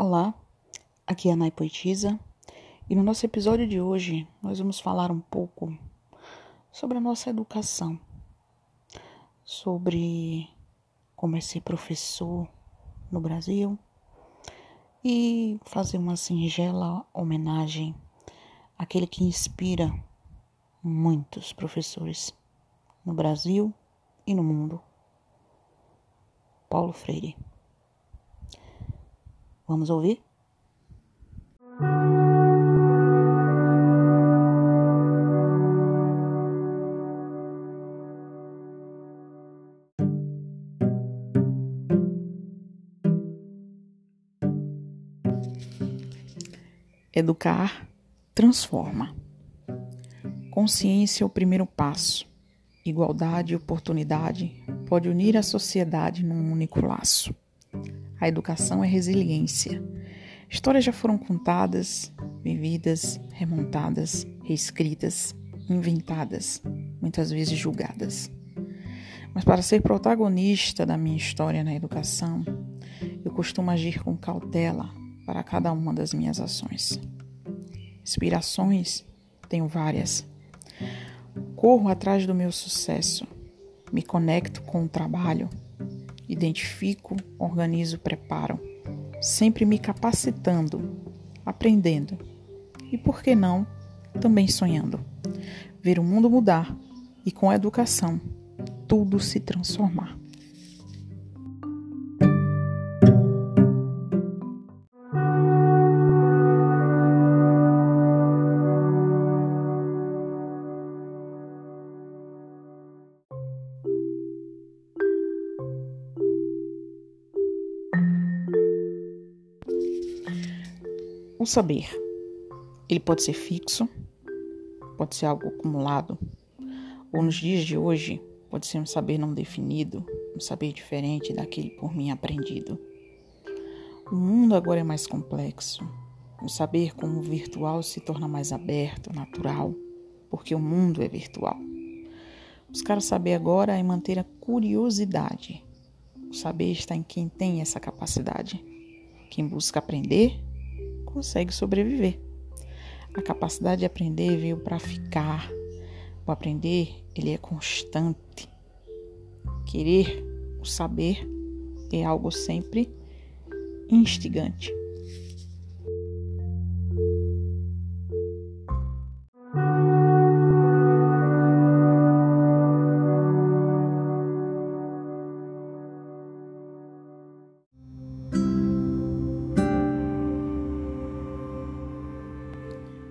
Olá, aqui é a Nai Poetisa e no nosso episódio de hoje nós vamos falar um pouco sobre a nossa educação, sobre como é ser professor no Brasil e fazer uma singela homenagem àquele que inspira muitos professores no Brasil e no mundo, Paulo Freire. Vamos ouvir? Educar transforma. Consciência é o primeiro passo. Igualdade e oportunidade pode unir a sociedade num único laço. A educação é resiliência. Histórias já foram contadas, vividas, remontadas, reescritas, inventadas, muitas vezes julgadas. Mas para ser protagonista da minha história na educação, eu costumo agir com cautela para cada uma das minhas ações. Inspirações tenho várias. Corro atrás do meu sucesso, me conecto com o trabalho identifico, organizo, preparo, sempre me capacitando, aprendendo e, por que não, também sonhando. Ver o mundo mudar e, com a educação, tudo se transformar. O saber, ele pode ser fixo, pode ser algo acumulado, ou nos dias de hoje pode ser um saber não definido, um saber diferente daquele por mim aprendido. O mundo agora é mais complexo. O saber como virtual se torna mais aberto, natural, porque o mundo é virtual. Buscar o saber agora é manter a curiosidade. O saber está em quem tem essa capacidade. Quem busca aprender consegue sobreviver. A capacidade de aprender veio para ficar. O aprender, ele é constante. Querer o saber é algo sempre instigante.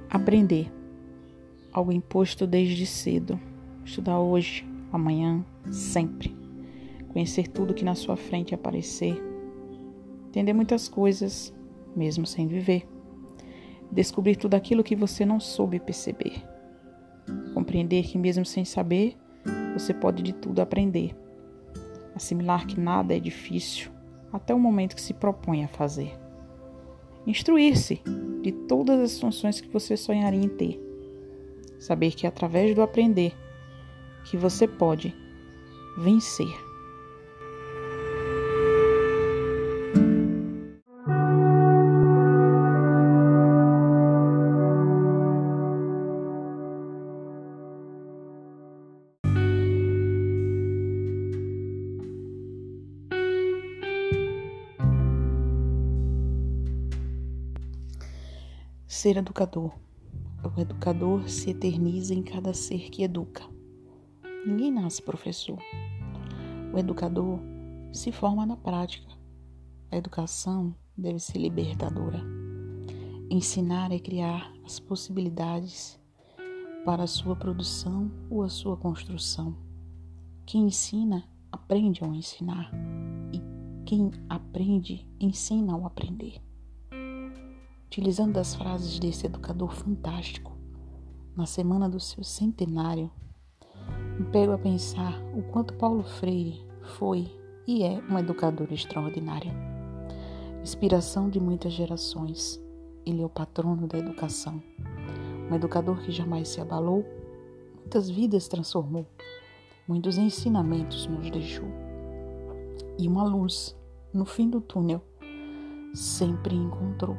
Aprender. Algo imposto desde cedo. Estudar hoje, amanhã, sempre. Conhecer tudo que na sua frente aparecer. Entender muitas coisas, mesmo sem viver. Descobrir tudo aquilo que você não soube perceber. Compreender que, mesmo sem saber, você pode de tudo aprender. Assimilar que nada é difícil até o momento que se propõe a fazer. Instruir-se de todas as funções que você sonharia em ter. Saber que através do aprender que você pode vencer. Ser educador. O educador se eterniza em cada ser que educa. Ninguém nasce professor. O educador se forma na prática. A educação deve ser libertadora. Ensinar é criar as possibilidades para a sua produção ou a sua construção. Quem ensina, aprende ao ensinar. E quem aprende, ensina ao aprender utilizando as frases desse educador fantástico, na semana do seu centenário, me pego a pensar o quanto Paulo Freire foi e é um educador extraordinário. Inspiração de muitas gerações, ele é o patrono da educação. Um educador que jamais se abalou, muitas vidas transformou, muitos ensinamentos nos deixou. E uma luz no fim do túnel sempre encontrou.